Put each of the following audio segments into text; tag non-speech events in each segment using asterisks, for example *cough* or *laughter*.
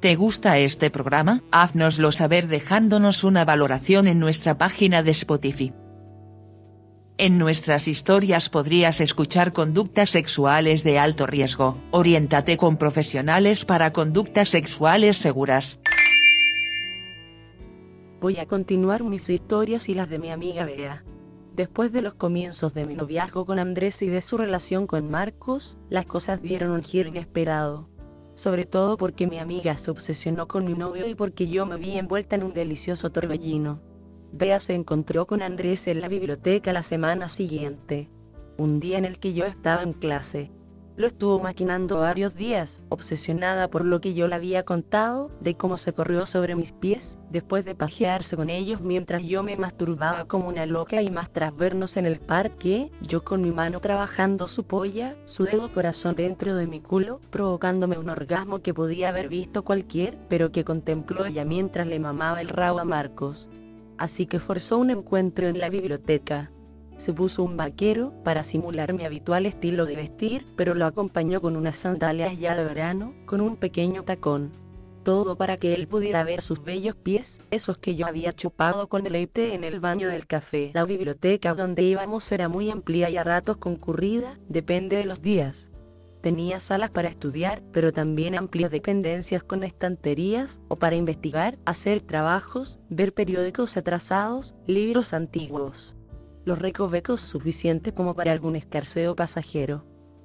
¿Te gusta este programa? Haznoslo saber dejándonos una valoración en nuestra página de Spotify. En nuestras historias podrías escuchar conductas sexuales de alto riesgo. Oriéntate con profesionales para conductas sexuales seguras. Voy a continuar mis historias y las de mi amiga Bea. Después de los comienzos de mi noviazgo con Andrés y de su relación con Marcos, las cosas dieron un giro inesperado sobre todo porque mi amiga se obsesionó con mi novio y porque yo me vi envuelta en un delicioso torbellino. Bea se encontró con Andrés en la biblioteca la semana siguiente, un día en el que yo estaba en clase. Lo estuvo maquinando varios días, obsesionada por lo que yo le había contado, de cómo se corrió sobre mis pies, después de pajearse con ellos mientras yo me masturbaba como una loca y más tras vernos en el parque, yo con mi mano trabajando su polla, su dedo corazón dentro de mi culo, provocándome un orgasmo que podía haber visto cualquier, pero que contempló ella mientras le mamaba el rabo a Marcos. Así que forzó un encuentro en la biblioteca se puso un vaquero para simular mi habitual estilo de vestir, pero lo acompañó con unas sandalias ya de verano, con un pequeño tacón. Todo para que él pudiera ver sus bellos pies, esos que yo había chupado con deleite en el baño del café. La biblioteca donde íbamos era muy amplia y a ratos concurrida, depende de los días. Tenía salas para estudiar, pero también amplias dependencias con estanterías, o para investigar, hacer trabajos, ver periódicos atrasados, libros antiguos los recovecos suficientes como para algún escarceo pasajero.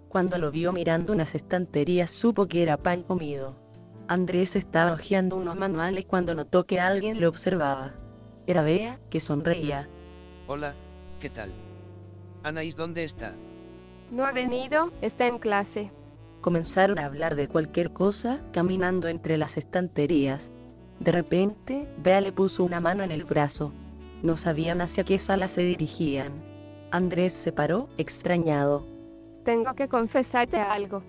Cuando lo vio mirando unas estanterías supo que era pan comido. Andrés estaba hojeando unos manuales cuando notó que alguien lo observaba. Era Bea, que sonreía. Hola, ¿qué tal? Anaís, ¿dónde está? No ha venido, está en clase. Comenzaron a hablar de cualquier cosa, caminando entre las estanterías. De repente, Bea le puso una mano en el brazo. No sabían hacia qué sala se dirigían. Andrés se paró, extrañado. Tengo que confesarte algo.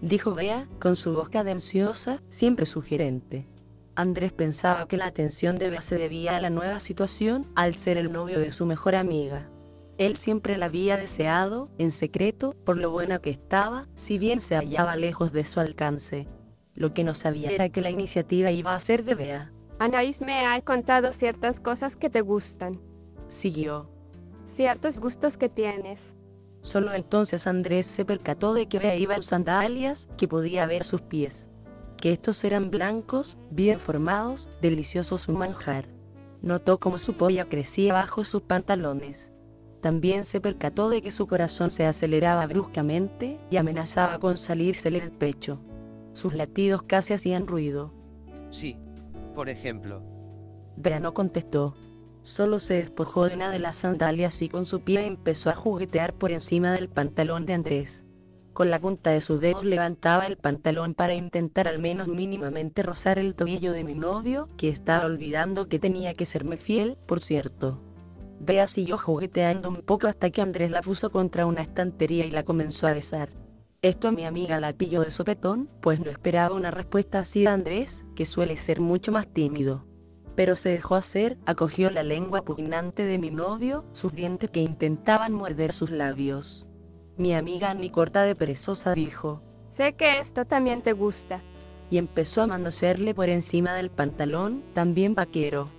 Dijo Bea, con su voz cadenciosa, siempre sugerente. Andrés pensaba que la atención de Bea se debía a la nueva situación, al ser el novio de su mejor amiga. Él siempre la había deseado, en secreto, por lo buena que estaba, si bien se hallaba lejos de su alcance. Lo que no sabía era que la iniciativa iba a ser de Bea. Anaís me ha contado ciertas cosas que te gustan. Siguió. Ciertos gustos que tienes. Solo entonces Andrés se percató de que Bea iba en sandalias, que podía ver sus pies. Que estos eran blancos, bien formados, deliciosos un manjar. Notó cómo su polla crecía bajo sus pantalones. También se percató de que su corazón se aceleraba bruscamente y amenazaba con salírsele del pecho. Sus latidos casi hacían ruido. Sí, por ejemplo. Bea no contestó. Solo se despojó de una de las sandalias y con su pie empezó a juguetear por encima del pantalón de Andrés. Con la punta de sus dedos levantaba el pantalón para intentar al menos mínimamente rozar el tobillo de mi novio, que estaba olvidando que tenía que serme fiel, por cierto. Bea siguió jugueteando un poco hasta que Andrés la puso contra una estantería y la comenzó a besar. Esto a mi amiga la pilló de sopetón, pues no esperaba una respuesta así de Andrés, que suele ser mucho más tímido. Pero se dejó hacer, acogió la lengua pugnante de mi novio, sus dientes que intentaban morder sus labios. Mi amiga ni corta de perezosa dijo, Sé que esto también te gusta. Y empezó a manosearle por encima del pantalón, también vaquero.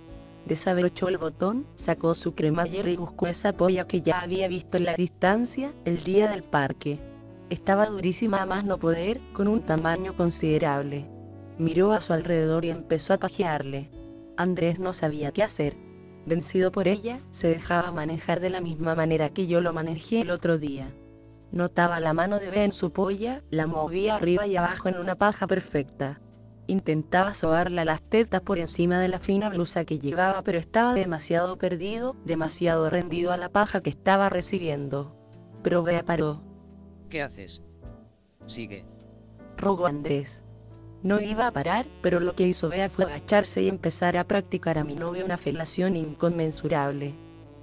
Desabrochó el botón, sacó su cremallera y buscó esa polla que ya había visto en la distancia, el día del parque. Estaba durísima a más no poder, con un tamaño considerable. Miró a su alrededor y empezó a pajearle. Andrés no sabía qué hacer. Vencido por ella, se dejaba manejar de la misma manera que yo lo manejé el otro día. Notaba la mano de Bea en su polla, la movía arriba y abajo en una paja perfecta. Intentaba sobarla las tetas por encima de la fina blusa que llevaba, pero estaba demasiado perdido, demasiado rendido a la paja que estaba recibiendo. Pero Bea paró. ¿Qué haces? Sigue. Rogó Andrés. No iba a parar, pero lo que hizo Bea fue agacharse y empezar a practicar a mi novio una felación inconmensurable.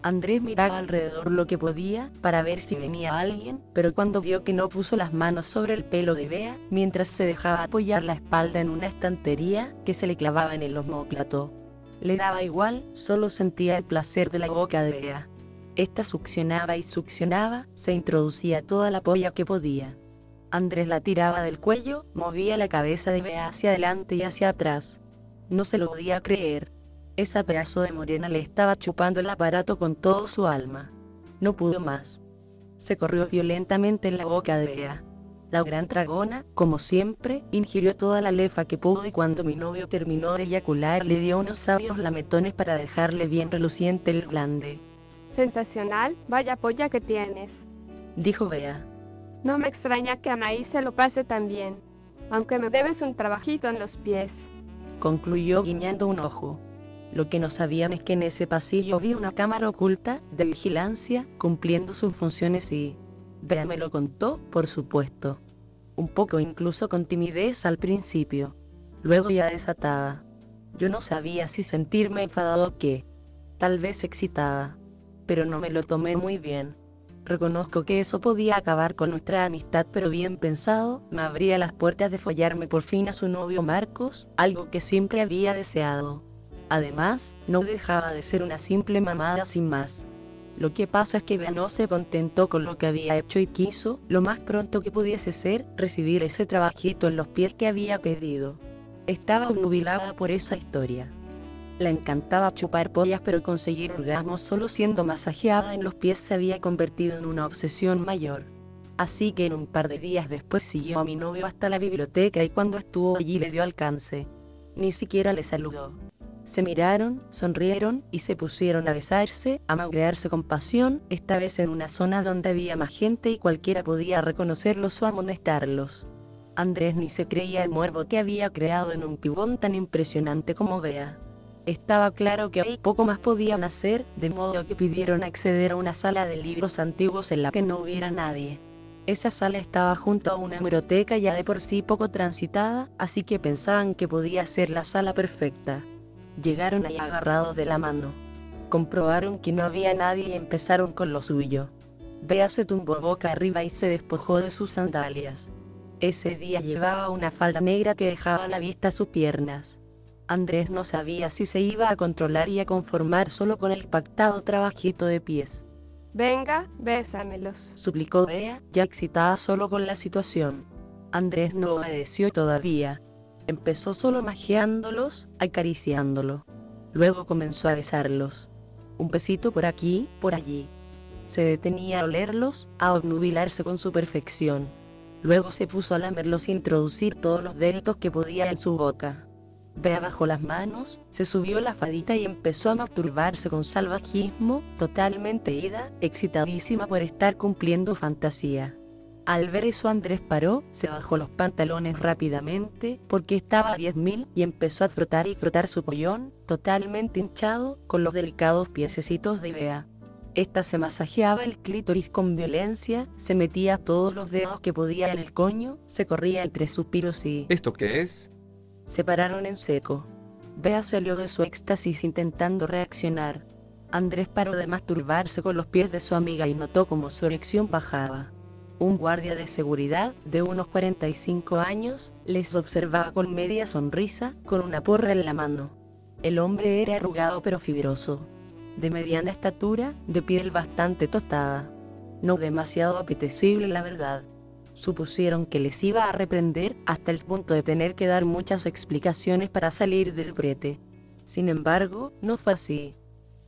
Andrés miraba alrededor lo que podía para ver si venía alguien, pero cuando vio que no puso las manos sobre el pelo de Bea, mientras se dejaba apoyar la espalda en una estantería que se le clavaba en el homóplato. Le daba igual, solo sentía el placer de la boca de Bea. Esta succionaba y succionaba, se introducía toda la polla que podía. Andrés la tiraba del cuello, movía la cabeza de Bea hacia adelante y hacia atrás. No se lo podía creer. Esa pedazo de morena le estaba chupando el aparato con todo su alma. No pudo más. Se corrió violentamente en la boca de Bea. La gran dragona, como siempre, ingirió toda la lefa que pudo y cuando mi novio terminó de eyacular le dio unos sabios lametones para dejarle bien reluciente el glande. Sensacional, vaya polla que tienes. Dijo Bea. No me extraña que Anaí se lo pase tan bien. Aunque me debes un trabajito en los pies. Concluyó guiñando un ojo. Lo que no sabían es que en ese pasillo vi una cámara oculta de vigilancia cumpliendo sus funciones y... Bea me lo contó, por supuesto. Un poco incluso con timidez al principio. Luego ya desatada. Yo no sabía si sentirme enfadado o qué. Tal vez excitada. Pero no me lo tomé muy bien. Reconozco que eso podía acabar con nuestra amistad, pero bien pensado, me abría las puertas de follarme por fin a su novio Marcos, algo que siempre había deseado. Además, no dejaba de ser una simple mamada sin más. Lo que pasa es que no se contentó con lo que había hecho y quiso, lo más pronto que pudiese ser, recibir ese trabajito en los pies que había pedido. Estaba obnubilada por esa historia. La encantaba chupar pollas pero conseguir orgasmos solo siendo masajeada en los pies se había convertido en una obsesión mayor. Así que en un par de días después siguió a mi novio hasta la biblioteca y cuando estuvo allí le dio alcance. Ni siquiera le saludó. Se miraron, sonrieron y se pusieron a besarse, a magrearse con pasión, esta vez en una zona donde había más gente y cualquiera podía reconocerlos o amonestarlos. Andrés ni se creía el muervo que había creado en un pibón tan impresionante como Bea. Estaba claro que poco más podían hacer, de modo que pidieron acceder a una sala de libros antiguos en la que no hubiera nadie. Esa sala estaba junto a una biblioteca ya de por sí poco transitada, así que pensaban que podía ser la sala perfecta. Llegaron ahí agarrados de la mano. Comprobaron que no había nadie y empezaron con lo suyo. Bea se tumbó boca arriba y se despojó de sus sandalias. Ese día llevaba una falda negra que dejaba a la vista sus piernas. Andrés no sabía si se iba a controlar y a conformar solo con el pactado trabajito de pies. Venga, bésamelos. Suplicó Bea, ya excitada solo con la situación. Andrés no obedeció todavía. Empezó solo magiándolos, acariciándolo. Luego comenzó a besarlos. Un besito por aquí, por allí. Se detenía a olerlos, a obnubilarse con su perfección. Luego se puso a lamerlos e introducir todos los deditos que podía en su boca. Bea bajó las manos, se subió la fadita y empezó a masturbarse con salvajismo, totalmente ida, excitadísima por estar cumpliendo fantasía. Al ver eso Andrés paró, se bajó los pantalones rápidamente, porque estaba a 10.000, y empezó a frotar y frotar su pollón, totalmente hinchado, con los delicados piececitos de Bea. Esta se masajeaba el clítoris con violencia, se metía todos los dedos que podía en el coño, se corría entre suspiros y... ¿Esto qué es? Se pararon en seco. Bea salió de su éxtasis intentando reaccionar. Andrés paró de masturbarse con los pies de su amiga y notó como su erección bajaba. Un guardia de seguridad, de unos 45 años, les observaba con media sonrisa, con una porra en la mano. El hombre era arrugado pero fibroso. De mediana estatura, de piel bastante tostada. No demasiado apetecible la verdad. Supusieron que les iba a reprender hasta el punto de tener que dar muchas explicaciones para salir del brete. Sin embargo, no fue así.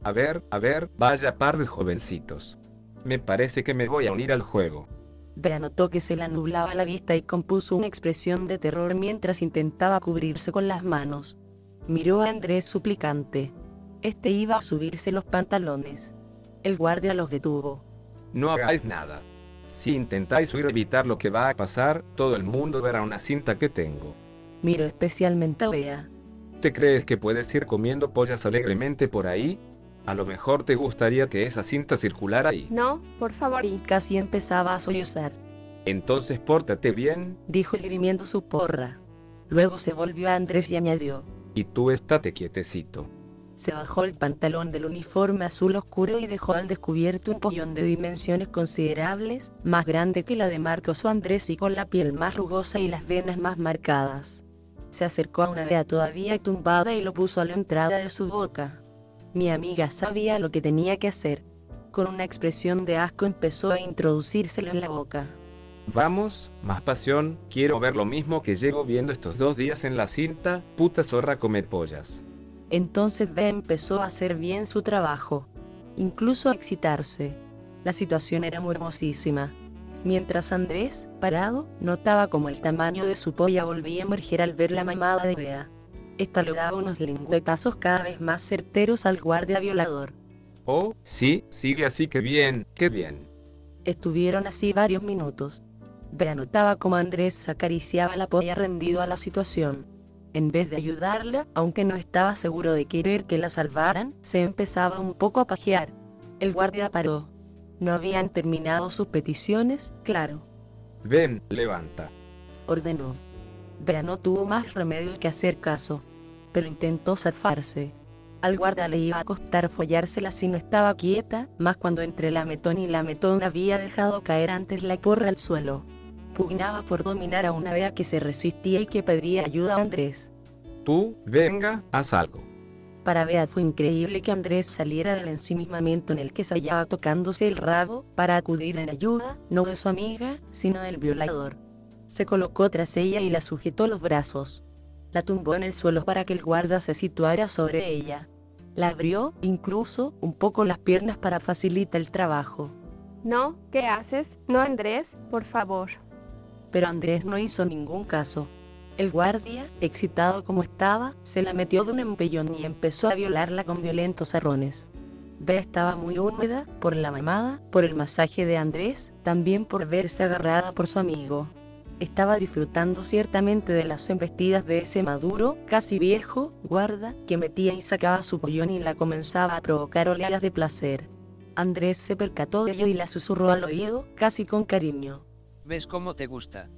A ver, a ver, vaya par de jovencitos. Me parece que me voy a unir al juego. Bea notó que se la nublaba la vista y compuso una expresión de terror mientras intentaba cubrirse con las manos. Miró a Andrés suplicante. Este iba a subirse los pantalones. El guardia los detuvo. No hagáis nada. Si intentáis huir evitar lo que va a pasar, todo el mundo verá una cinta que tengo. Miró especialmente a Bea. ¿Te crees que puedes ir comiendo pollas alegremente por ahí? A lo mejor te gustaría que esa cinta circulara ahí. No, por favor. Y casi empezaba a sollozar. Entonces pórtate bien. Dijo grimiendo su porra. Luego se volvió a Andrés y añadió. Y tú estate quietecito. Se bajó el pantalón del uniforme azul oscuro y dejó al descubierto un pollón de dimensiones considerables, más grande que la de Marcos o Andrés y con la piel más rugosa y las venas más marcadas. Se acercó a una vea todavía tumbada y lo puso a la entrada de su boca. Mi amiga sabía lo que tenía que hacer. Con una expresión de asco empezó a introducírselo en la boca. Vamos, más pasión, quiero ver lo mismo que llego viendo estos dos días en la cinta, puta zorra come pollas. Entonces Bea empezó a hacer bien su trabajo, incluso a excitarse. La situación era muy hermosísima. Mientras Andrés, parado, notaba como el tamaño de su polla volvía a emerger al ver la mamada de Bea. Esta le daba unos lengüetazos cada vez más certeros al guardia violador. Oh, sí, sigue así que bien, qué bien. Estuvieron así varios minutos. Bea notaba como Andrés acariciaba la polla rendido a la situación. En vez de ayudarla, aunque no estaba seguro de querer que la salvaran, se empezaba un poco a pajear. El guardia paró. No habían terminado sus peticiones, claro. Ven, levanta. Ordenó. Bea no tuvo más remedio que hacer caso. Pero intentó zafarse. Al guardia le iba a costar follársela si no estaba quieta, más cuando entre la metón y la metón había dejado caer antes la porra al suelo pugnaba por dominar a una Bea que se resistía y que pedía ayuda a Andrés. Tú, venga, haz algo. Para Bea fue increíble que Andrés saliera del ensimismamiento en el que se hallaba tocándose el rabo, para acudir en ayuda, no de su amiga, sino del violador. Se colocó tras ella y la sujetó los brazos. La tumbó en el suelo para que el guarda se situara sobre ella. La abrió, incluso, un poco las piernas para facilitar el trabajo. No, ¿qué haces? No, Andrés, por favor pero Andrés no hizo ningún caso. El guardia, excitado como estaba, se la metió de un empellón y empezó a violarla con violentos arrones. Bea estaba muy húmeda, por la mamada, por el masaje de Andrés, también por verse agarrada por su amigo. Estaba disfrutando ciertamente de las embestidas de ese maduro, casi viejo, guarda, que metía y sacaba su pollón y la comenzaba a provocar oleadas de placer. Andrés se percató de ello y la susurró al oído, casi con cariño. ¿Ves cómo te gusta?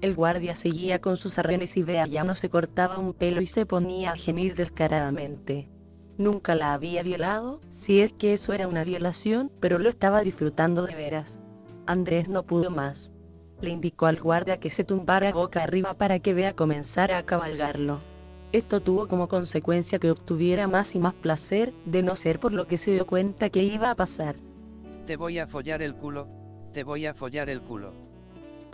El guardia seguía con sus arrenes y Bea ya no se cortaba un pelo y se ponía a gemir descaradamente. Nunca la había violado, si es que eso era una violación, pero lo estaba disfrutando de veras. Andrés no pudo más. Le indicó al guardia que se tumbara boca arriba para que Bea comenzara a cabalgarlo. Esto tuvo como consecuencia que obtuviera más y más placer, de no ser por lo que se dio cuenta que iba a pasar. Te voy a follar el culo, te voy a follar el culo.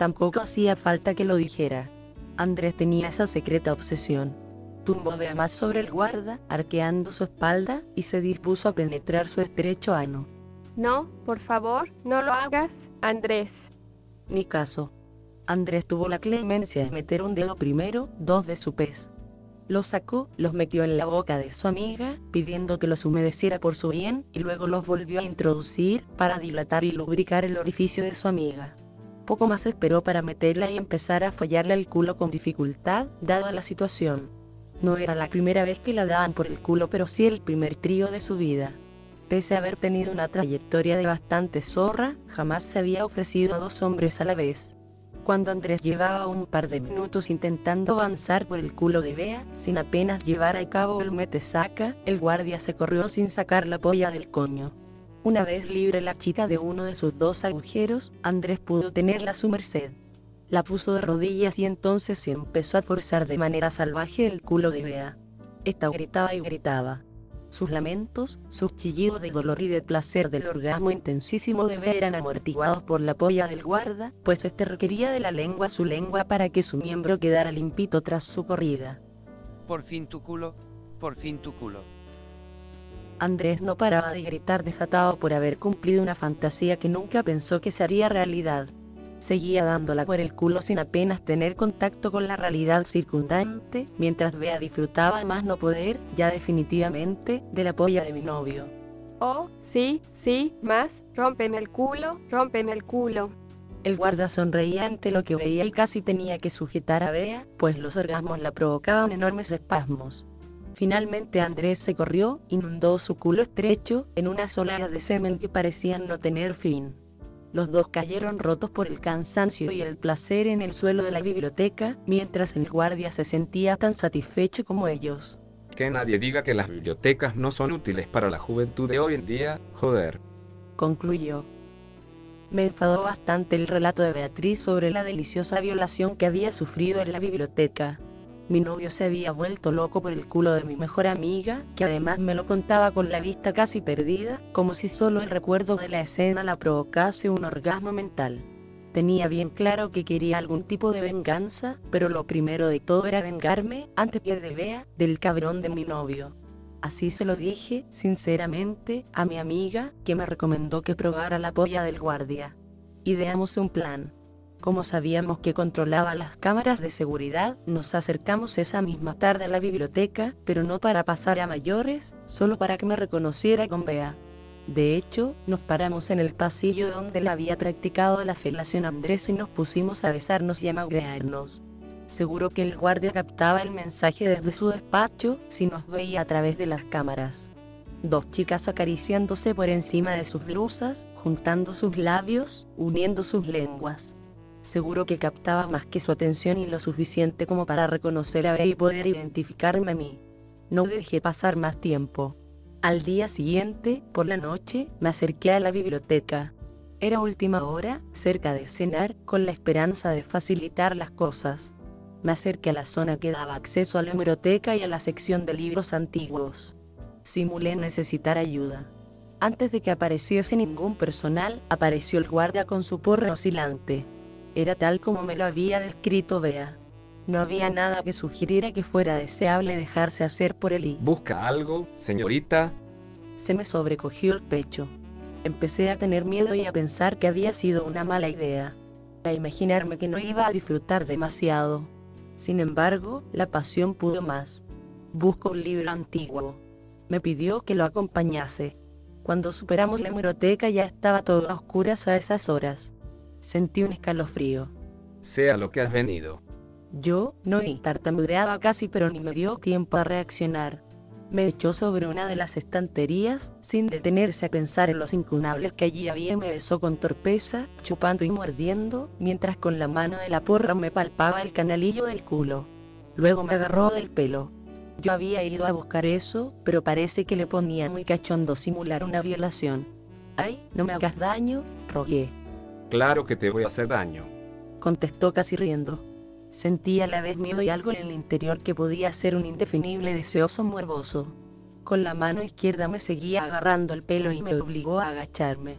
Tampoco hacía falta que lo dijera. Andrés tenía esa secreta obsesión. Tumbó de más sobre el guarda, arqueando su espalda, y se dispuso a penetrar su estrecho ano. No, por favor, no lo hagas, Andrés. Ni caso. Andrés tuvo la clemencia de meter un dedo primero, dos de su pez. Los sacó, los metió en la boca de su amiga, pidiendo que los humedeciera por su bien, y luego los volvió a introducir, para dilatar y lubricar el orificio de su amiga. Poco más esperó para meterla y empezar a follarle el culo con dificultad, dada la situación. No era la primera vez que la daban por el culo, pero sí el primer trío de su vida. Pese a haber tenido una trayectoria de bastante zorra, jamás se había ofrecido a dos hombres a la vez. Cuando Andrés llevaba un par de minutos intentando avanzar por el culo de Bea, sin apenas llevar a cabo el mete-saca, el guardia se corrió sin sacar la polla del coño. Una vez libre la chica de uno de sus dos agujeros, Andrés pudo tenerla a su merced. La puso de rodillas y entonces se empezó a forzar de manera salvaje el culo de Bea. Esta gritaba y gritaba. Sus lamentos, sus chillidos de dolor y de placer del orgasmo intensísimo de Bea eran amortiguados por la polla del guarda, pues este requería de la lengua su lengua para que su miembro quedara limpito tras su corrida. Por fin tu culo, por fin tu culo. Andrés no paraba de gritar desatado por haber cumplido una fantasía que nunca pensó que se haría realidad. Seguía dándola por el culo sin apenas tener contacto con la realidad circundante, mientras Bea disfrutaba más no poder, ya definitivamente, de la polla de mi novio. Oh, sí, sí, más, rómpeme el culo, rómpeme el culo. El guarda sonreía ante lo que veía y casi tenía que sujetar a Bea, pues los orgasmos la provocaban enormes espasmos. Finalmente Andrés se corrió, inundó su culo estrecho, en unas olas de semen que parecían no tener fin. Los dos cayeron rotos por el cansancio y el placer en el suelo de la biblioteca, mientras el guardia se sentía tan satisfecho como ellos. Que nadie diga que las bibliotecas no son útiles para la juventud de hoy en día, joder. Concluyó. Me enfadó bastante el relato de Beatriz sobre la deliciosa violación que había sufrido en la biblioteca. Mi novio se había vuelto loco por el culo de mi mejor amiga, que además me lo contaba con la vista casi perdida, como si solo el recuerdo de la escena la provocase un orgasmo mental. Tenía bien claro que quería algún tipo de venganza, pero lo primero de todo era vengarme, ante pie de Bea, del cabrón de mi novio. Así se lo dije, sinceramente, a mi amiga, que me recomendó que probara la polla del guardia. Ideamos un plan. Como sabíamos que controlaba las cámaras de seguridad, nos acercamos esa misma tarde a la biblioteca, pero no para pasar a mayores, solo para que me reconociera con Bea. De hecho, nos paramos en el pasillo donde la había practicado la felación Andrés y nos pusimos a besarnos y a magrearnos. Seguro que el guardia captaba el mensaje desde su despacho, si nos veía a través de las cámaras. Dos chicas acariciándose por encima de sus blusas, juntando sus labios, uniendo sus lenguas. Seguro que captaba más que su atención y lo suficiente como para reconocer a Bea y poder identificarme a mí. No dejé pasar más tiempo. Al día siguiente, por la noche, me acerqué a la biblioteca. Era última hora, cerca de cenar, con la esperanza de facilitar las cosas me acerqué a la zona que daba acceso a la hemeroteca y a la sección de libros antiguos. Simulé necesitar ayuda. Antes de que apareciese ningún personal, apareció el guardia con su porra oscilante. Era tal como me lo había descrito Bea. No había nada que sugiriera que fuera deseable dejarse hacer por él y... ¿Busca algo, señorita? Se me sobrecogió el pecho. Empecé a tener miedo y a pensar que había sido una mala idea. A imaginarme que no iba a disfrutar demasiado. Sin embargo, la pasión pudo más. Busco un libro antiguo. Me pidió que lo acompañase. Cuando superamos la hemeroteca ya estaba todo a oscuras a esas horas. Sentí un escalofrío. Sea lo que has venido. Yo, no tartamudeaba casi pero ni me dio tiempo a reaccionar me echó sobre una de las estanterías, sin detenerse a pensar en los incunables que allí había, me besó con torpeza, chupando y mordiendo, mientras con la mano de la porra me palpaba el canalillo del culo. Luego me agarró del pelo. Yo había ido a buscar eso, pero parece que le ponía muy cachondo simular una violación. Ay, no me hagas daño, rogué. Claro que te voy a hacer daño. Contestó casi riendo. Sentía a la vez miedo y algo en el interior que podía ser un indefinible deseoso morboso. Con la mano izquierda me seguía agarrando el pelo y me obligó a agacharme.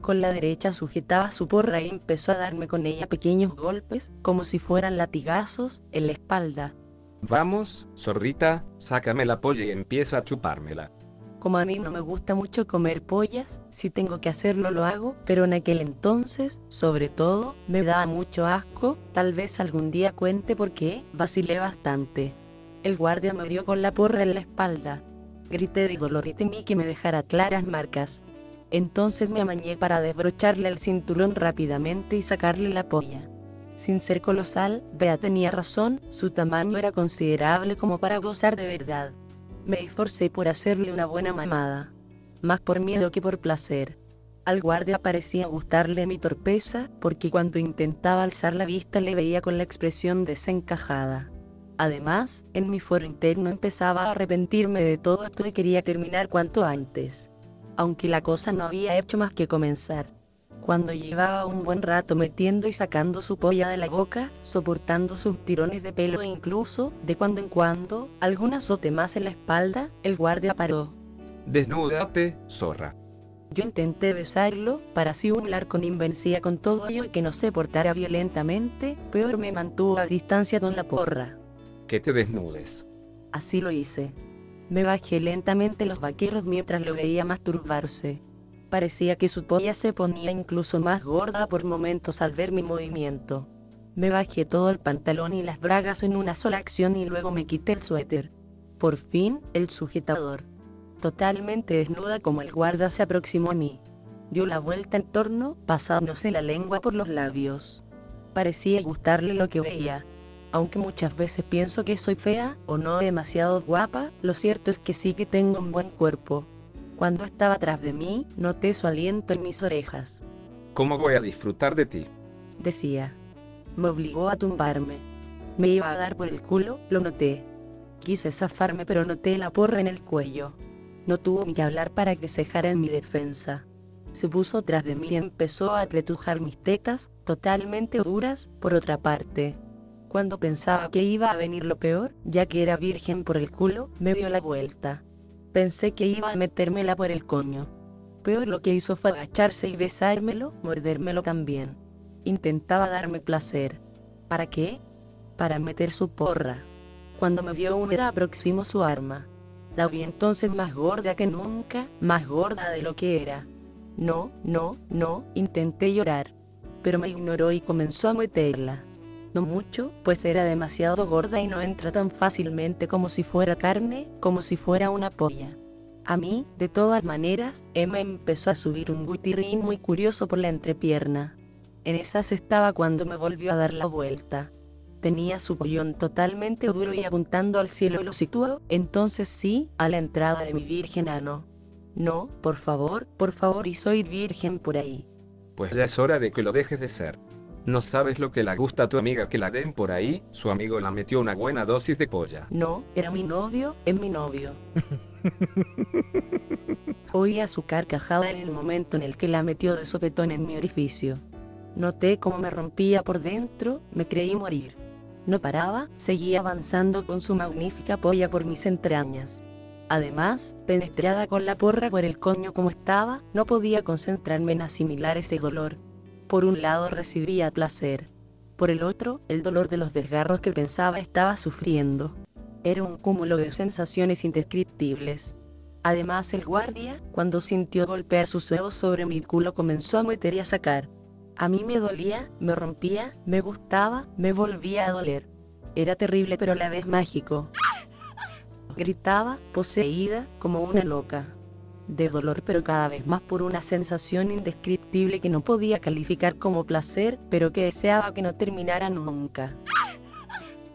Con la derecha sujetaba su porra y empezó a darme con ella pequeños golpes, como si fueran latigazos, en la espalda. Vamos, zorrita, sácame la polla y empieza a chupármela. Como a mí no me gusta mucho comer pollas, si tengo que hacerlo lo hago, pero en aquel entonces, sobre todo, me daba mucho asco, tal vez algún día cuente por qué, vacilé bastante. El guardia me dio con la porra en la espalda. Grité de dolor y temí que me dejara claras marcas. Entonces me amañé para desbrocharle el cinturón rápidamente y sacarle la polla. Sin ser colosal, Bea tenía razón, su tamaño era considerable como para gozar de verdad. Me esforcé por hacerle una buena mamada. Más por miedo que por placer. Al guardia parecía gustarle mi torpeza, porque cuando intentaba alzar la vista le veía con la expresión desencajada. Además, en mi foro interno empezaba a arrepentirme de todo esto y quería terminar cuanto antes. Aunque la cosa no había hecho más que comenzar. Cuando llevaba un buen rato metiendo y sacando su polla de la boca, soportando sus tirones de pelo e incluso, de cuando en cuando, algún azote más en la espalda, el guardia paró. Desnúdate, zorra. Yo intenté besarlo, para simular con invencía con todo ello y que no se portara violentamente, peor me mantuvo a distancia con la porra. Que te desnudes. Así lo hice. Me bajé lentamente los vaqueros mientras lo veía masturbarse. Parecía que su polla se ponía incluso más gorda por momentos al ver mi movimiento. Me bajé todo el pantalón y las bragas en una sola acción y luego me quité el suéter. Por fin, el sujetador. Totalmente desnuda como el guarda se aproximó a mí. Dio la vuelta en torno, pasándose la lengua por los labios. Parecía gustarle lo que veía. Aunque muchas veces pienso que soy fea, o no demasiado guapa, lo cierto es que sí que tengo un buen cuerpo. Cuando estaba atrás de mí, noté su aliento en mis orejas. ¿Cómo voy a disfrutar de ti? Decía. Me obligó a tumbarme. Me iba a dar por el culo, lo noté. Quise zafarme pero noté la porra en el cuello. No tuvo ni que hablar para que cejara en mi defensa. Se puso tras de mí y empezó a apretujar mis tetas, totalmente duras, por otra parte. Cuando pensaba que iba a venir lo peor, ya que era virgen por el culo, me dio la vuelta. Pensé que iba a metérmela por el coño. Peor lo que hizo fue agacharse y besármelo, mordérmelo también. Intentaba darme placer. ¿Para qué? Para meter su porra. Cuando me vio una aproximó su arma. La vi entonces más gorda que nunca, más gorda de lo que era. No, no, no, intenté llorar. Pero me ignoró y comenzó a meterla. No mucho, pues era demasiado gorda y no entra tan fácilmente como si fuera carne, como si fuera una polla. A mí, de todas maneras, Emma empezó a subir un guitirrín muy curioso por la entrepierna. En esas estaba cuando me volvió a dar la vuelta. Tenía su pollón totalmente duro y apuntando al cielo lo situó, entonces sí, a la entrada de mi virgen ano. No, por favor, por favor y soy virgen por ahí. Pues ya es hora de que lo dejes de ser. No sabes lo que le gusta a tu amiga que la den por ahí, su amigo la metió una buena dosis de polla. No, era mi novio, es mi novio. *laughs* Oía su carcajada en el momento en el que la metió de sopetón en mi orificio. Noté cómo me rompía por dentro, me creí morir. No paraba, seguía avanzando con su magnífica polla por mis entrañas. Además, penetrada con la porra por el coño como estaba, no podía concentrarme en asimilar ese dolor. Por un lado recibía placer. Por el otro, el dolor de los desgarros que pensaba estaba sufriendo. Era un cúmulo de sensaciones indescriptibles. Además el guardia, cuando sintió golpear sus huevos sobre mi culo comenzó a meter y a sacar. A mí me dolía, me rompía, me gustaba, me volvía a doler. Era terrible pero a la vez mágico. Gritaba, poseída, como una loca. De dolor pero cada vez más por una sensación indescriptible que no podía calificar como placer, pero que deseaba que no terminara nunca.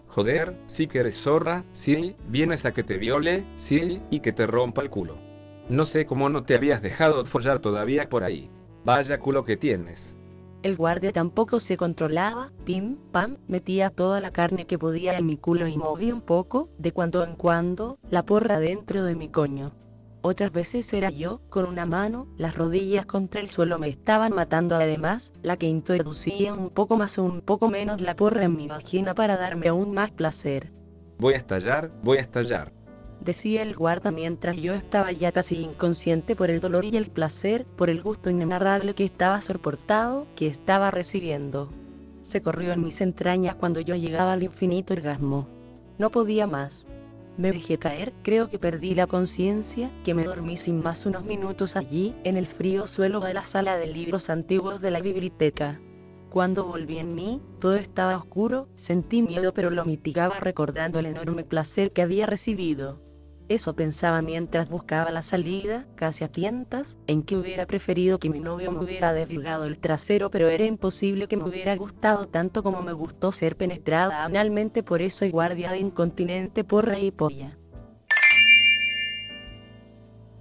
Joder, sí que eres zorra, sí, vienes a que te viole, sí, y que te rompa el culo. No sé cómo no te habías dejado follar todavía por ahí. Vaya culo que tienes. El guardia tampoco se controlaba, pim, pam, metía toda la carne que podía en mi culo y movía un poco, de cuando en cuando, la porra dentro de mi coño. Otras veces era yo, con una mano, las rodillas contra el suelo me estaban matando además, la que introducía un poco más o un poco menos la porra en mi vagina para darme aún más placer. Voy a estallar, voy a estallar. Decía el guarda mientras yo estaba ya casi inconsciente por el dolor y el placer, por el gusto inenarrable que estaba soportado, que estaba recibiendo. Se corrió en mis entrañas cuando yo llegaba al infinito orgasmo. No podía más. Me dejé caer, creo que perdí la conciencia, que me dormí sin más unos minutos allí, en el frío suelo de la sala de libros antiguos de la biblioteca. Cuando volví en mí, todo estaba oscuro, sentí miedo pero lo mitigaba recordando el enorme placer que había recibido. Eso pensaba mientras buscaba la salida, casi a tientas, en que hubiera preferido que mi novio me hubiera desvirgado el trasero, pero era imposible que me hubiera gustado tanto como me gustó ser penetrada analmente por eso y guardia de incontinente porra y polla.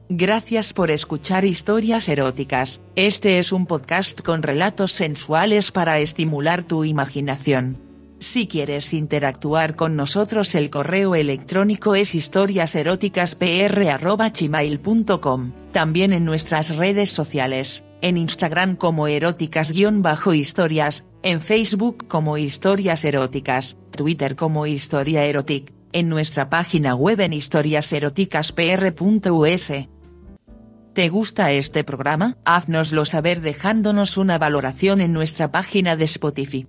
Gracias por escuchar historias eróticas. Este es un podcast con relatos sensuales para estimular tu imaginación. Si quieres interactuar con nosotros el correo electrónico es historiaseroticaspr.gmail.com, también en nuestras redes sociales, en Instagram como eróticas-historias, en Facebook como historias eróticas, Twitter como historia erotic, en nuestra página web en historiaseroticaspr.us. ¿Te gusta este programa? Haznoslo saber dejándonos una valoración en nuestra página de Spotify.